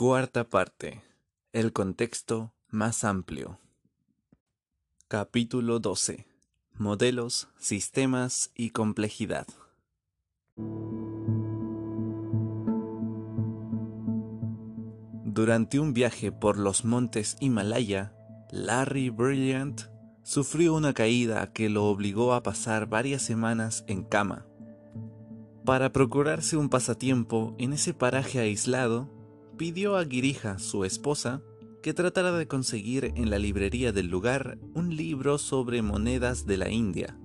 Cuarta parte. El contexto más amplio. Capítulo 12. Modelos, sistemas y complejidad. Durante un viaje por los montes Himalaya, Larry Brilliant sufrió una caída que lo obligó a pasar varias semanas en cama. Para procurarse un pasatiempo en ese paraje aislado, pidió a Girija, su esposa, que tratara de conseguir en la librería del lugar un libro sobre monedas de la India.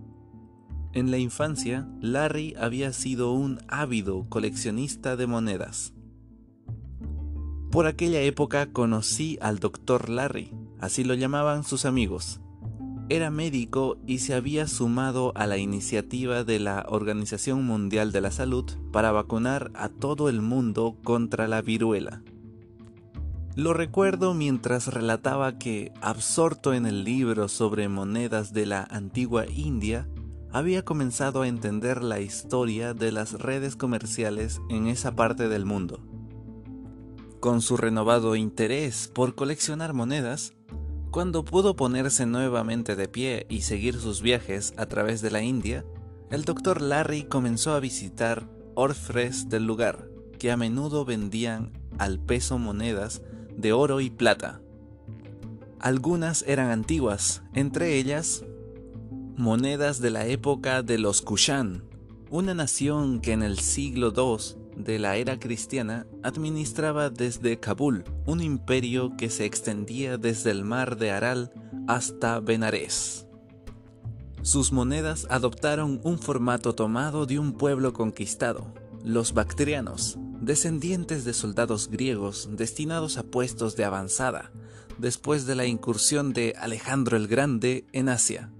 En la infancia, Larry había sido un ávido coleccionista de monedas. Por aquella época conocí al doctor Larry, así lo llamaban sus amigos. Era médico y se había sumado a la iniciativa de la Organización Mundial de la Salud para vacunar a todo el mundo contra la viruela. Lo recuerdo mientras relataba que, absorto en el libro sobre monedas de la antigua India, había comenzado a entender la historia de las redes comerciales en esa parte del mundo. Con su renovado interés por coleccionar monedas, cuando pudo ponerse nuevamente de pie y seguir sus viajes a través de la India, el doctor Larry comenzó a visitar orfres del lugar, que a menudo vendían al peso monedas de oro y plata. Algunas eran antiguas, entre ellas monedas de la época de los Kushan, una nación que en el siglo II de la era cristiana administraba desde Kabul un imperio que se extendía desde el mar de Aral hasta Benarés. Sus monedas adoptaron un formato tomado de un pueblo conquistado, los bactrianos, descendientes de soldados griegos destinados a puestos de avanzada después de la incursión de Alejandro el Grande en Asia.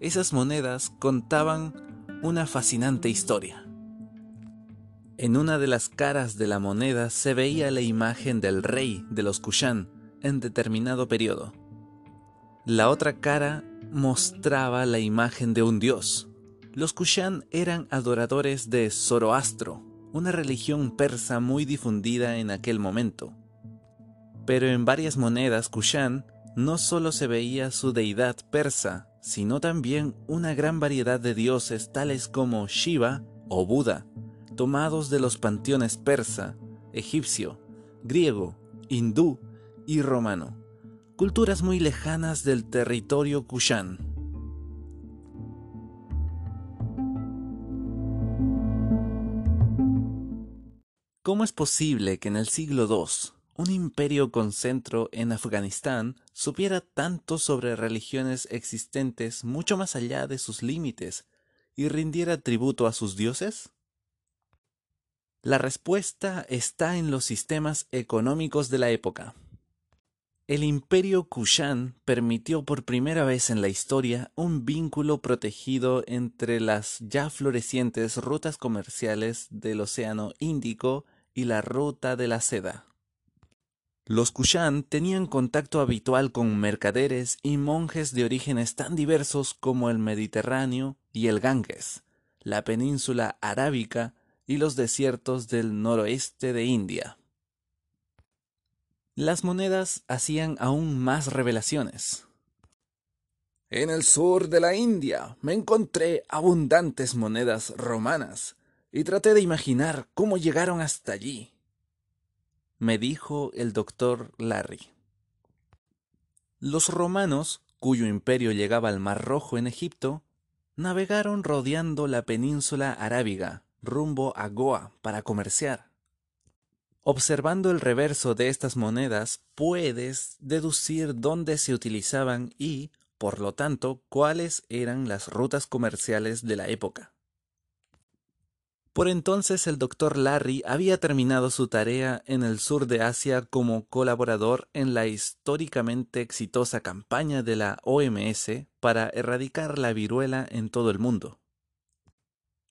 Esas monedas contaban una fascinante historia. En una de las caras de la moneda se veía la imagen del rey de los Kushan en determinado periodo. La otra cara mostraba la imagen de un dios. Los Kushan eran adoradores de Zoroastro, una religión persa muy difundida en aquel momento. Pero en varias monedas Kushan no solo se veía su deidad persa, sino también una gran variedad de dioses tales como Shiva o Buda, tomados de los panteones persa, egipcio, griego, hindú y romano, culturas muy lejanas del territorio Kushan. ¿Cómo es posible que en el siglo II un imperio con centro en Afganistán supiera tanto sobre religiones existentes mucho más allá de sus límites y rindiera tributo a sus dioses? La respuesta está en los sistemas económicos de la época. El imperio Kushan permitió por primera vez en la historia un vínculo protegido entre las ya florecientes rutas comerciales del Océano Índico y la ruta de la seda. Los Kushan tenían contacto habitual con mercaderes y monjes de orígenes tan diversos como el Mediterráneo y el Ganges, la península arábica y los desiertos del noroeste de India. Las monedas hacían aún más revelaciones. En el sur de la India me encontré abundantes monedas romanas y traté de imaginar cómo llegaron hasta allí, me dijo el doctor Larry. Los romanos, cuyo imperio llegaba al Mar Rojo en Egipto, navegaron rodeando la península arábiga rumbo a Goa para comerciar. Observando el reverso de estas monedas puedes deducir dónde se utilizaban y, por lo tanto, cuáles eran las rutas comerciales de la época. Por entonces el doctor Larry había terminado su tarea en el sur de Asia como colaborador en la históricamente exitosa campaña de la OMS para erradicar la viruela en todo el mundo.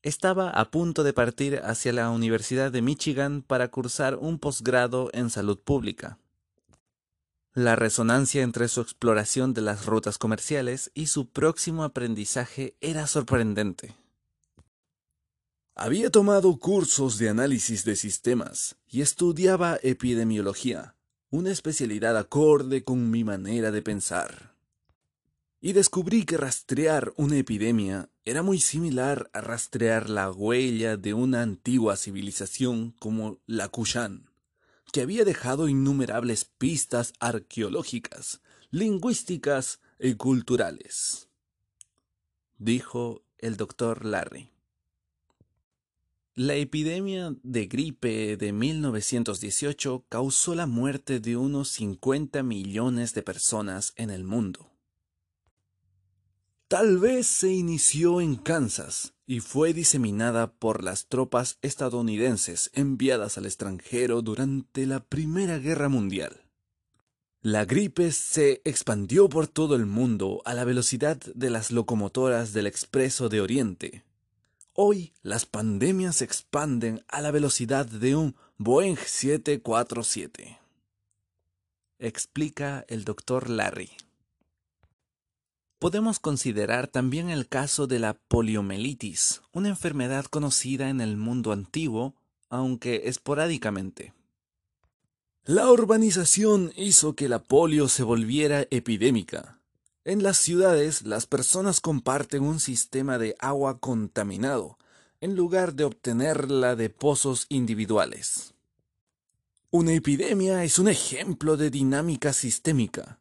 Estaba a punto de partir hacia la Universidad de Michigan para cursar un posgrado en salud pública. La resonancia entre su exploración de las rutas comerciales y su próximo aprendizaje era sorprendente. Había tomado cursos de análisis de sistemas y estudiaba epidemiología, una especialidad acorde con mi manera de pensar. Y descubrí que rastrear una epidemia era muy similar a rastrear la huella de una antigua civilización como la Kushan, que había dejado innumerables pistas arqueológicas, lingüísticas y culturales, dijo el doctor Larry. La epidemia de gripe de 1918 causó la muerte de unos 50 millones de personas en el mundo. Tal vez se inició en Kansas y fue diseminada por las tropas estadounidenses enviadas al extranjero durante la Primera Guerra Mundial. La gripe se expandió por todo el mundo a la velocidad de las locomotoras del Expreso de Oriente. Hoy las pandemias se expanden a la velocidad de un Boeing 747. Explica el doctor Larry. Podemos considerar también el caso de la poliomielitis, una enfermedad conocida en el mundo antiguo, aunque esporádicamente. La urbanización hizo que la polio se volviera epidémica. En las ciudades las personas comparten un sistema de agua contaminado, en lugar de obtenerla de pozos individuales. Una epidemia es un ejemplo de dinámica sistémica.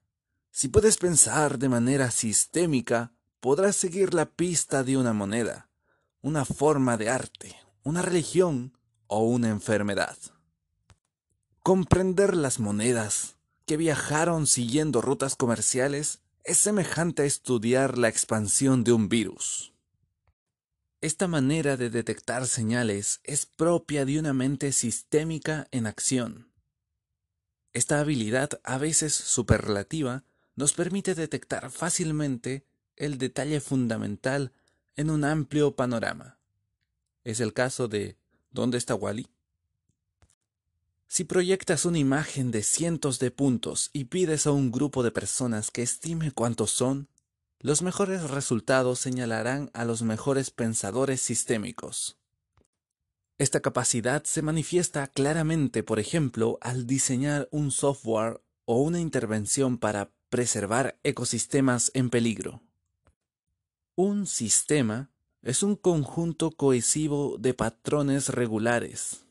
Si puedes pensar de manera sistémica, podrás seguir la pista de una moneda, una forma de arte, una religión o una enfermedad. Comprender las monedas que viajaron siguiendo rutas comerciales es semejante a estudiar la expansión de un virus. Esta manera de detectar señales es propia de una mente sistémica en acción. Esta habilidad, a veces superlativa, nos permite detectar fácilmente el detalle fundamental en un amplio panorama. Es el caso de ¿Dónde está Wally? Si proyectas una imagen de cientos de puntos y pides a un grupo de personas que estime cuántos son, los mejores resultados señalarán a los mejores pensadores sistémicos. Esta capacidad se manifiesta claramente, por ejemplo, al diseñar un software o una intervención para preservar ecosistemas en peligro. Un sistema es un conjunto cohesivo de patrones regulares,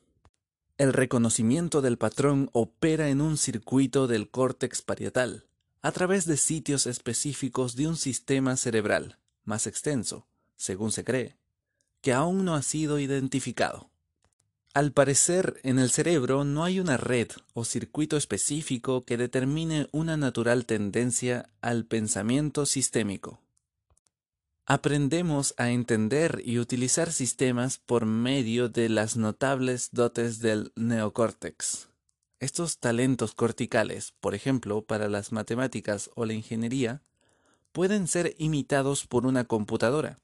el reconocimiento del patrón opera en un circuito del córtex parietal, a través de sitios específicos de un sistema cerebral más extenso, según se cree, que aún no ha sido identificado. Al parecer, en el cerebro no hay una red o circuito específico que determine una natural tendencia al pensamiento sistémico. Aprendemos a entender y utilizar sistemas por medio de las notables dotes del neocórtex. Estos talentos corticales, por ejemplo, para las matemáticas o la ingeniería, pueden ser imitados por una computadora.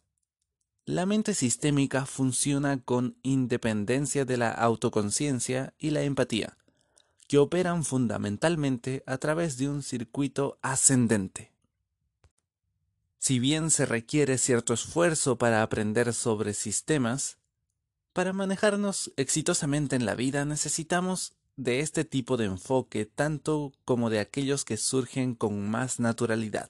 La mente sistémica funciona con independencia de la autoconciencia y la empatía, que operan fundamentalmente a través de un circuito ascendente. Si bien se requiere cierto esfuerzo para aprender sobre sistemas, para manejarnos exitosamente en la vida necesitamos de este tipo de enfoque tanto como de aquellos que surgen con más naturalidad.